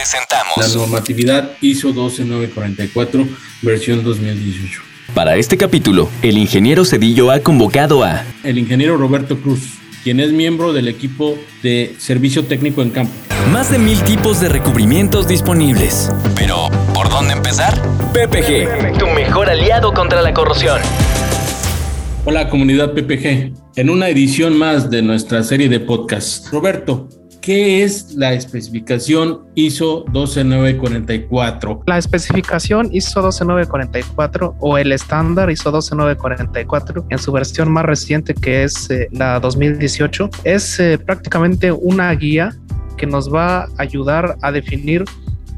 presentamos la normatividad ISO 12944 versión 2018. Para este capítulo, el ingeniero Cedillo ha convocado a El ingeniero Roberto Cruz, quien es miembro del equipo de servicio técnico en campo. más de mil tipos de recubrimientos disponibles. Pero, ¿por dónde empezar? PPG. Tu mejor aliado contra la corrosión. Hola comunidad PPG, en una edición más de nuestra serie de podcasts. Roberto, ¿qué es la especificación ISO 12944? La especificación ISO 12944 o el estándar ISO 12944 en su versión más reciente que es eh, la 2018 es eh, prácticamente una guía que nos va a ayudar a definir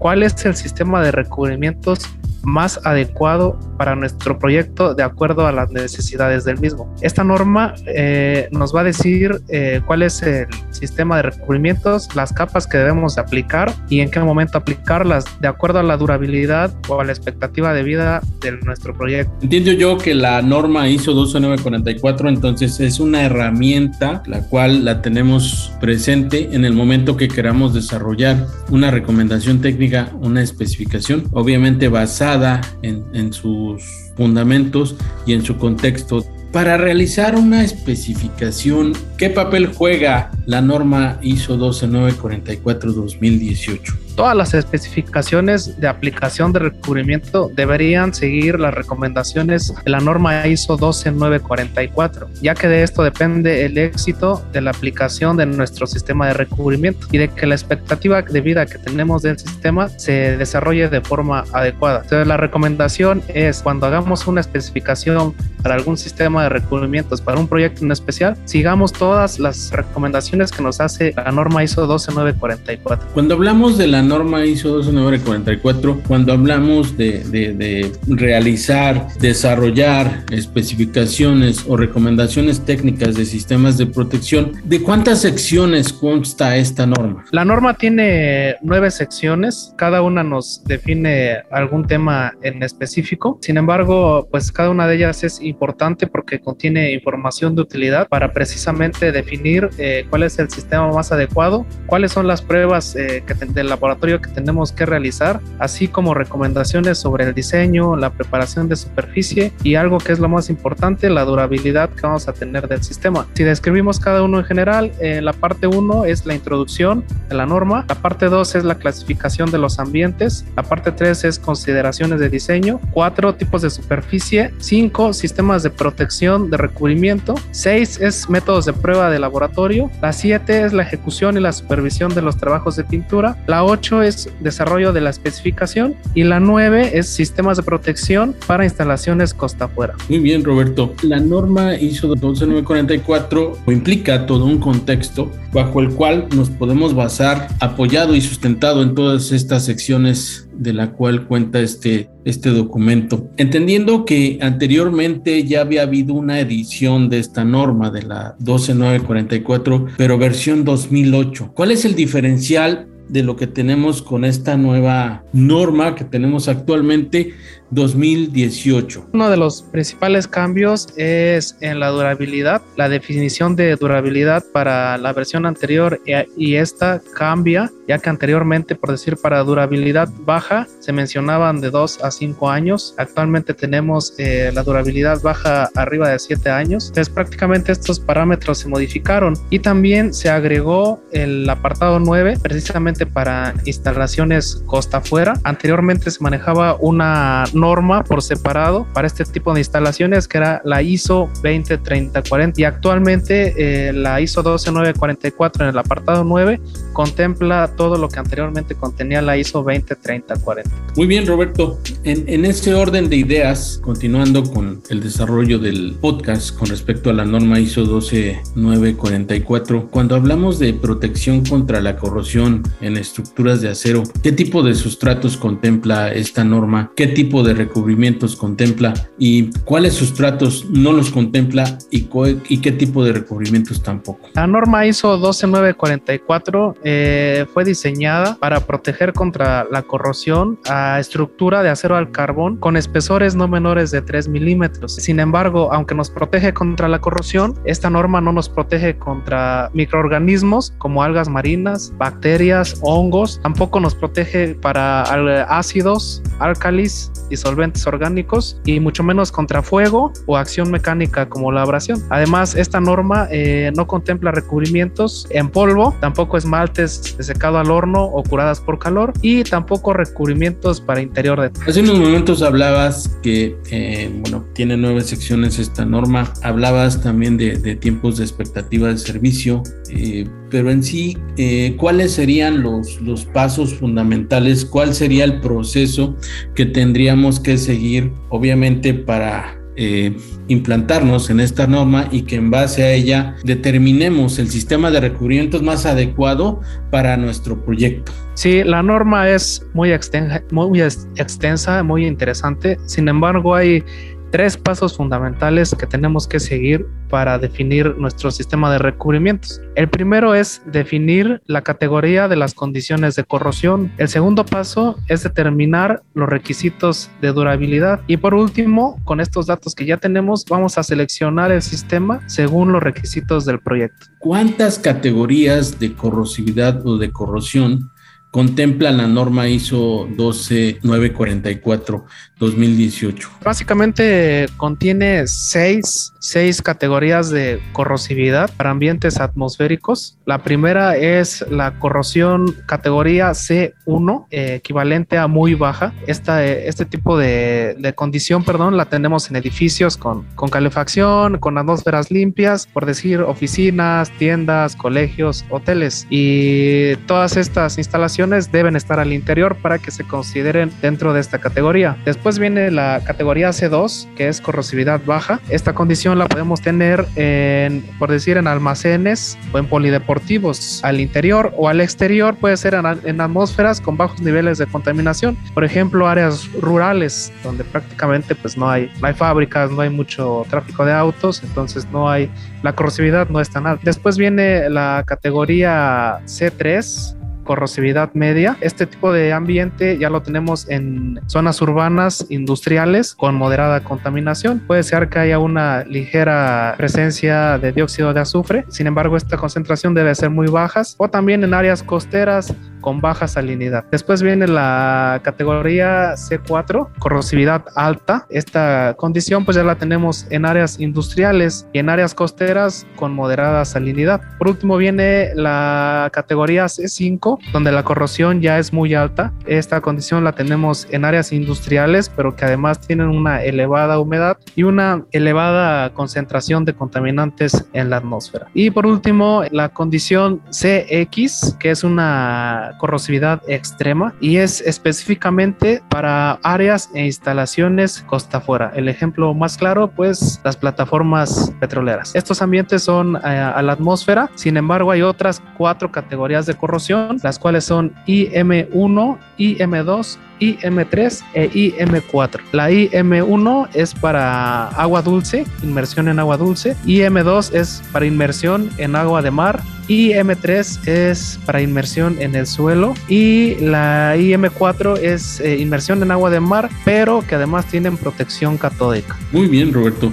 cuál es el sistema de recubrimientos más adecuado para nuestro proyecto de acuerdo a las necesidades del mismo. Esta norma eh, nos va a decir eh, cuál es el sistema de recubrimientos, las capas que debemos de aplicar y en qué momento aplicarlas de acuerdo a la durabilidad o a la expectativa de vida de nuestro proyecto. Entiendo yo que la norma ISO 12944 entonces es una herramienta la cual la tenemos presente en el momento que queramos desarrollar una recomendación técnica, una especificación, obviamente basada en, en sus fundamentos y en su contexto. Para realizar una especificación, ¿qué papel juega la norma ISO 12944-2018? Todas las especificaciones de aplicación de recubrimiento deberían seguir las recomendaciones de la norma ISO 12944, ya que de esto depende el éxito de la aplicación de nuestro sistema de recubrimiento y de que la expectativa de vida que tenemos del sistema se desarrolle de forma adecuada. Entonces la recomendación es cuando hagamos una especificación para algún sistema de recubrimientos para un proyecto en especial, sigamos todas las recomendaciones que nos hace la norma ISO 12944. Cuando hablamos de la norma ISO 12944, cuando hablamos de, de, de, realizar, desarrollar especificaciones o recomendaciones técnicas de sistemas de protección, ¿de cuántas secciones consta esta norma? La norma tiene nueve secciones, cada una nos define algún tema en específico, sin embargo, pues cada una de ellas es importante porque contiene información de utilidad para precisamente definir eh, cuál es el sistema más adecuado, cuáles son las pruebas eh, que del laboratorio que tenemos que realizar, así como recomendaciones sobre el diseño, la preparación de superficie y algo que es lo más importante, la durabilidad que vamos a tener del sistema. Si describimos cada uno en general, eh, la parte 1 es la introducción de la norma, la parte 2 es la clasificación de los ambientes, la parte 3 es consideraciones de diseño, 4 tipos de superficie, 5 sistemas de protección de recubrimiento, 6 es métodos de prueba de laboratorio, la 7 es la ejecución y la supervisión de los trabajos de pintura, la 8 es desarrollo de la especificación y la 9 es sistemas de protección para instalaciones costa afuera. Muy bien, Roberto. La norma ISO 12944 implica todo un contexto bajo el cual nos podemos basar apoyado y sustentado en todas estas secciones de la cual cuenta este, este documento. Entendiendo que anteriormente ya había habido una edición de esta norma de la 12944, pero versión 2008. ¿Cuál es el diferencial de lo que tenemos con esta nueva norma que tenemos actualmente 2018. Uno de los principales cambios es en la durabilidad. La definición de durabilidad para la versión anterior y esta cambia, ya que anteriormente, por decir, para durabilidad baja se mencionaban de 2 a 5 años. Actualmente tenemos eh, la durabilidad baja arriba de 7 años. Entonces prácticamente estos parámetros se modificaron y también se agregó el apartado 9 precisamente para instalaciones costa afuera. Anteriormente se manejaba una norma por separado para este tipo de instalaciones que era la ISO 203040 y actualmente eh, la ISO 12944 en el apartado 9 contempla todo lo que anteriormente contenía la ISO 203040. Muy bien, Roberto. En, en este orden de ideas, continuando con el desarrollo del podcast con respecto a la norma ISO 12944, cuando hablamos de protección contra la corrosión en estructuras de acero, ¿qué tipo de sustratos contempla esta norma? ¿Qué tipo de recubrimientos contempla? ¿Y cuáles sustratos no los contempla? ¿Y, y qué tipo de recubrimientos tampoco? La norma ISO 12944 eh, fue diseñada para proteger contra la corrosión a estructura de acero al carbón con espesores no menores de 3 milímetros. Sin embargo, aunque nos protege contra la corrosión, esta norma no nos protege contra microorganismos como algas marinas, bacterias, hongos, tampoco nos protege para ácidos, álcalis y solventes orgánicos y mucho menos contra fuego o acción mecánica como la abrasión. Además, esta norma eh, no contempla recubrimientos en polvo, tampoco esmaltes de secado al horno o curadas por calor y tampoco recubrimientos para interior de... Hace unos momentos hablabas que, eh, bueno, tiene nueve secciones esta norma, hablabas también de, tiempos de expectativa de servicio, eh, pero en sí, eh, ¿cuáles serían los, los pasos fundamentales? ¿Cuál sería el proceso que tendríamos que seguir, obviamente, para eh, implantarnos en esta norma y que en base a ella determinemos el sistema de recubrimientos más adecuado para nuestro proyecto. Sí, la norma es muy extensa, muy extensa, muy interesante. Sin embargo, hay tres pasos fundamentales que tenemos que seguir para definir nuestro sistema de recubrimientos. El primero es definir la categoría de las condiciones de corrosión. El segundo paso es determinar los requisitos de durabilidad. Y por último, con estos datos que ya tenemos, vamos a seleccionar el sistema según los requisitos del proyecto. ¿Cuántas categorías de corrosividad o de corrosión contempla la norma ISO 12944 2018? Básicamente contiene seis, seis, categorías de corrosividad para ambientes atmosféricos. La primera es la corrosión categoría C1, eh, equivalente a muy baja. Esta, este tipo de, de, condición, perdón, la tenemos en edificios con, con calefacción, con atmósferas limpias, por decir oficinas, tiendas, colegios, hoteles. Y todas estas instalaciones deben estar al interior para que se consideren dentro de esta categoría. Después viene la categoría C2, que es corrosividad baja. Esta condición la podemos tener en, por decir, en almacenes o en polideportivos, al interior o al exterior, puede ser en, atmósferas con bajos niveles de contaminación. Por ejemplo, áreas rurales donde prácticamente pues no hay, no hay fábricas, no hay mucho tráfico de autos, entonces no hay, la corrosividad no es tan alta. Después viene la categoría C3, corrosividad media. Este tipo de ambiente ya lo tenemos en zonas urbanas industriales con moderada contaminación. Puede ser que haya una ligera presencia de dióxido de azufre, sin embargo esta concentración debe ser muy baja o también en áreas costeras con baja salinidad. Después viene la categoría C4, corrosividad alta. Esta condición pues ya la tenemos en áreas industriales y en áreas costeras con moderada salinidad. Por último viene la categoría C5, donde la corrosión ya es muy alta. Esta condición la tenemos en áreas industriales, pero que además tienen una elevada humedad y una elevada concentración de contaminantes en la atmósfera. Y por último, la condición CX, que es una corrosividad extrema y es específicamente para áreas e instalaciones costa afuera. El ejemplo más claro, pues las plataformas petroleras. Estos ambientes son eh, a la atmósfera, sin embargo hay otras cuatro categorías de corrosión, las cuales son IM1, IM2, IM3 e IM4. La IM1 es para agua dulce, inmersión en agua dulce. IM2 es para inmersión en agua de mar. IM3 es para inmersión en el suelo y la IM4 es eh, inmersión en agua de mar, pero que además tienen protección catódica. Muy bien, Roberto.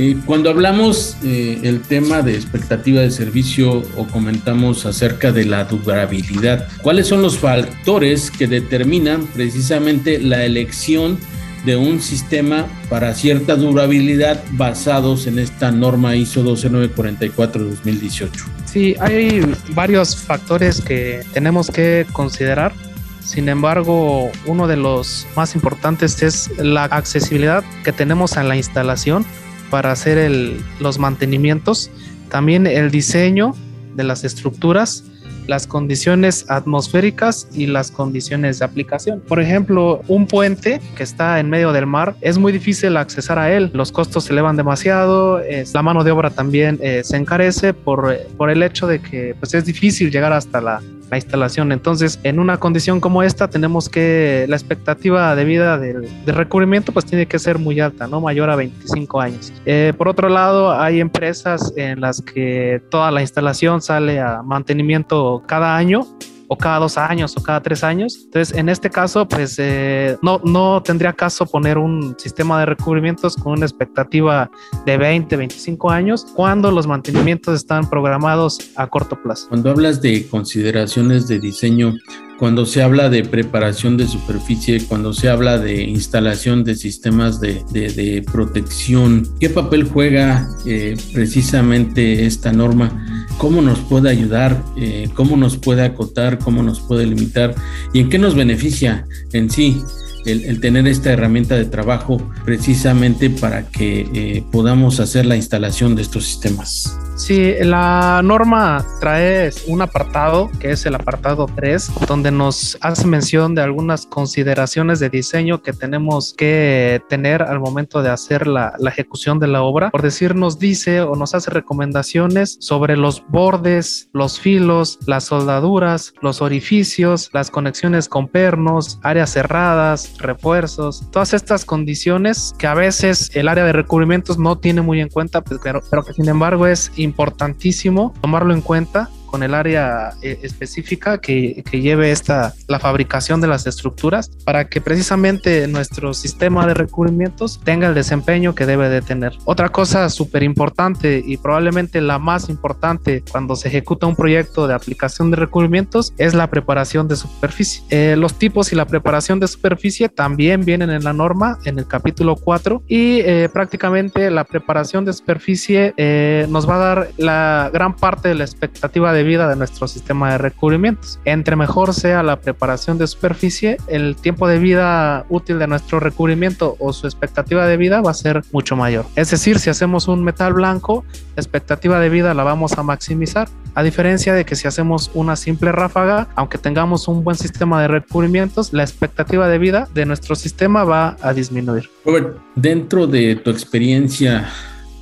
Eh, cuando hablamos eh, el tema de expectativa de servicio o comentamos acerca de la durabilidad, ¿cuáles son los factores que determinan precisamente la elección de un sistema para cierta durabilidad basados en esta norma ISO 12944 de 2018. Sí, hay varios factores que tenemos que considerar. Sin embargo, uno de los más importantes es la accesibilidad que tenemos a la instalación para hacer los mantenimientos, también el diseño de las estructuras las condiciones atmosféricas y las condiciones de aplicación. Por ejemplo, un puente que está en medio del mar es muy difícil accesar a él. Los costos se elevan demasiado, la mano de obra también eh, se encarece por, por el hecho de que pues, es difícil llegar hasta la, la instalación. Entonces, en una condición como esta, tenemos que la expectativa de vida del, recubrimiento pues tiene que ser muy alta, ¿no? Mayor a 25 años. Eh, por otro lado, hay empresas en las que toda la instalación sale a mantenimiento cada año o cada dos años o cada tres años. Entonces, en este caso, pues eh, no, no tendría caso poner un sistema de recubrimientos con una expectativa de 20, 25 años cuando los mantenimientos están programados a corto plazo. Cuando hablas de consideraciones de diseño, cuando se habla de preparación de superficie, cuando se habla de instalación de sistemas de, de, protección, ¿qué papel juega eh, precisamente esta norma? ¿Cómo nos puede ayudar? Eh, ¿Cómo nos puede acotar? ¿Cómo nos puede limitar? ¿Y en qué nos beneficia en sí? el, tener esta herramienta de trabajo precisamente para que eh, podamos hacer la instalación de estos sistemas. Sí, la norma trae un apartado que es el apartado 3, donde nos hace mención de algunas consideraciones de diseño que tenemos que tener al momento de hacer la, la ejecución de la obra. Por decir, nos dice o nos hace recomendaciones sobre los bordes, los filos, las soldaduras, los orificios, las conexiones con pernos, áreas cerradas, refuerzos, todas estas condiciones que a veces el área de recubrimientos no tiene muy en cuenta, pues, pero, pero que sin embargo es importantísimo tomarlo en cuenta con el área eh, específica que, que, lleve esta, la fabricación de las estructuras para que precisamente nuestro sistema de recubrimientos tenga el desempeño que debe de tener. Otra cosa súper importante y probablemente la más importante cuando se ejecuta un proyecto de aplicación de recubrimientos es la preparación de superficie. Eh, los tipos y la preparación de superficie también vienen en la norma en el capítulo 4 y eh, prácticamente la preparación de superficie nos va a dar la gran parte de la expectativa de de vida de nuestro sistema de recubrimientos. Entre mejor sea la preparación de superficie, el tiempo de vida útil de nuestro recubrimiento o su expectativa de vida va a ser mucho mayor. Es decir, si hacemos un metal blanco, la expectativa de vida la vamos a maximizar, a diferencia de que si hacemos una simple ráfaga, aunque tengamos un buen sistema de recubrimientos, la expectativa de vida de nuestro sistema va a disminuir. Robert, dentro de tu experiencia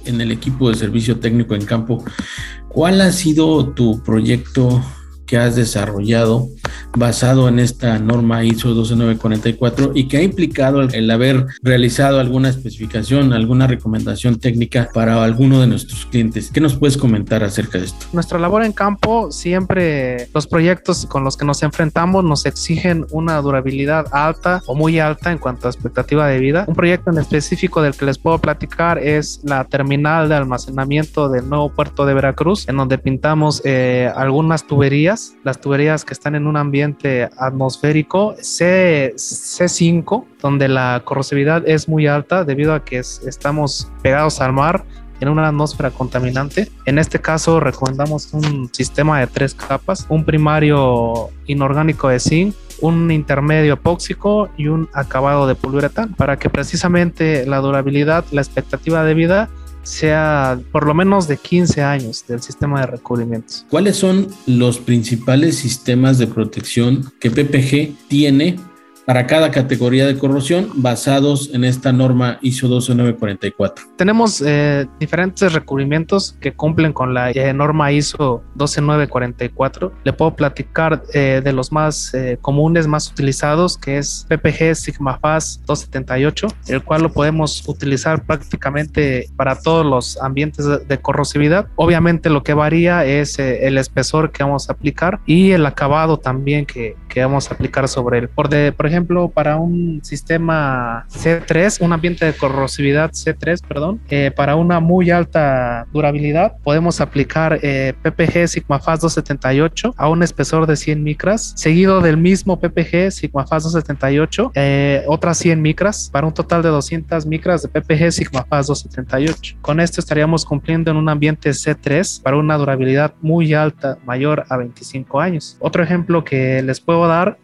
en el equipo de servicio técnico en campo, ¿Cuál ha sido tu proyecto que has desarrollado basado en esta norma ISO 12944 y que ha implicado el, haber realizado alguna especificación, alguna recomendación técnica para alguno de nuestros clientes. ¿Qué nos puedes comentar acerca de esto? Nuestra labor en campo, siempre los proyectos con los que nos enfrentamos nos exigen una durabilidad alta o muy alta en cuanto a expectativa de vida. Un proyecto en específico del que les puedo platicar es la terminal de almacenamiento del nuevo puerto de Veracruz, en donde pintamos eh, algunas tuberías las tuberías que están en un ambiente atmosférico C, C5, donde la corrosividad es muy alta debido a que estamos pegados al mar en una atmósfera contaminante. En este caso recomendamos un sistema de tres capas, un primario inorgánico de zinc, un intermedio epóxico y un acabado de poliuretano para que precisamente la durabilidad, la expectativa de vida sea por lo menos de 15 años del sistema de recubrimientos. ¿Cuáles son los principales sistemas de protección que PPG tiene para cada categoría de corrosión basados en esta norma ISO 12944. Tenemos eh, diferentes recubrimientos que cumplen con la eh, norma ISO 12944. Le puedo platicar eh, de los más comunes, más utilizados, que es PPG Sigma Fast 278, el cual lo podemos utilizar prácticamente para todos los ambientes de, corrosividad. Obviamente lo que varía es el espesor que vamos a aplicar y el acabado también que, que vamos a aplicar sobre él. Por, de, por ejemplo, ejemplo, para un sistema C3, un ambiente de corrosividad C3, perdón, eh, para una muy alta durabilidad, podemos aplicar eh, PPG SigmaFast 278 a un espesor de 100 micras, seguido del mismo PPG SigmaFast 278, eh, otras 100 micras, para un total de 200 micras de PPG SigmaFast 278. Con esto estaríamos cumpliendo en un ambiente C3 para una durabilidad muy alta, mayor a 25 años. Otro ejemplo que les puedo dar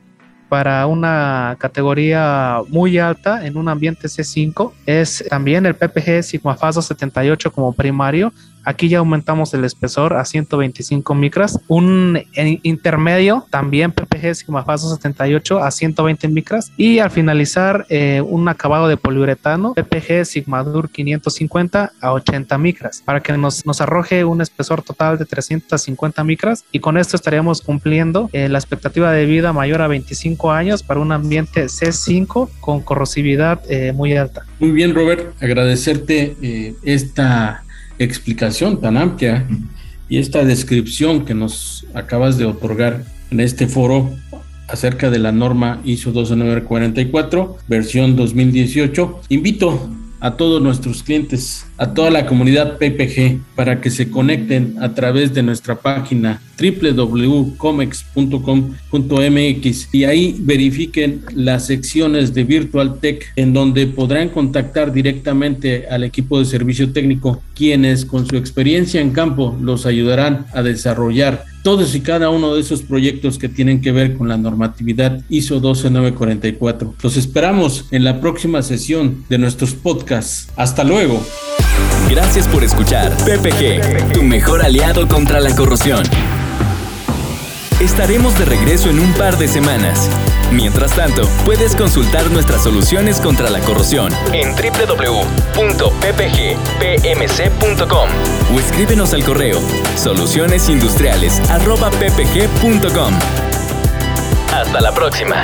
para una categoría muy alta en un ambiente C5 es también el PPG Sigma 278 como primario Aquí ya aumentamos el espesor a 125 micras. Un intermedio, también PPG Sigma Faso 78 a 120 micras. Y al finalizar, eh, un acabado de poliuretano PPG Sigmadur 550 a 80 micras para que nos, nos arroje un espesor total de 350 micras. Y con esto estaríamos cumpliendo eh, la expectativa de vida mayor a 25 años para un ambiente C5 con corrosividad eh, muy alta. Muy bien, Robert. Agradecerte esta explicación tan amplia y esta descripción que nos acabas de otorgar en este foro acerca de la norma ISO 12944, versión 2018. Invito a todos nuestros clientes, a toda la comunidad PPG, para que se conecten a través de nuestra página www.comex.com.mx y ahí verifiquen las secciones de Virtual Tech en donde podrán contactar directamente al equipo de servicio técnico, quienes con su experiencia en campo los ayudarán a desarrollar todos y cada uno de esos proyectos que tienen que ver con la normatividad ISO 12944. Los esperamos en la próxima sesión de nuestros podcasts. Hasta luego. Gracias por escuchar PPG, tu mejor aliado contra la corrosión. Estaremos de regreso en un par de semanas. Mientras tanto, puedes consultar nuestras soluciones contra la corrosión en www.ppgpmc.com o escríbenos al correo solucionesindustriales.ppg.com. Hasta la próxima.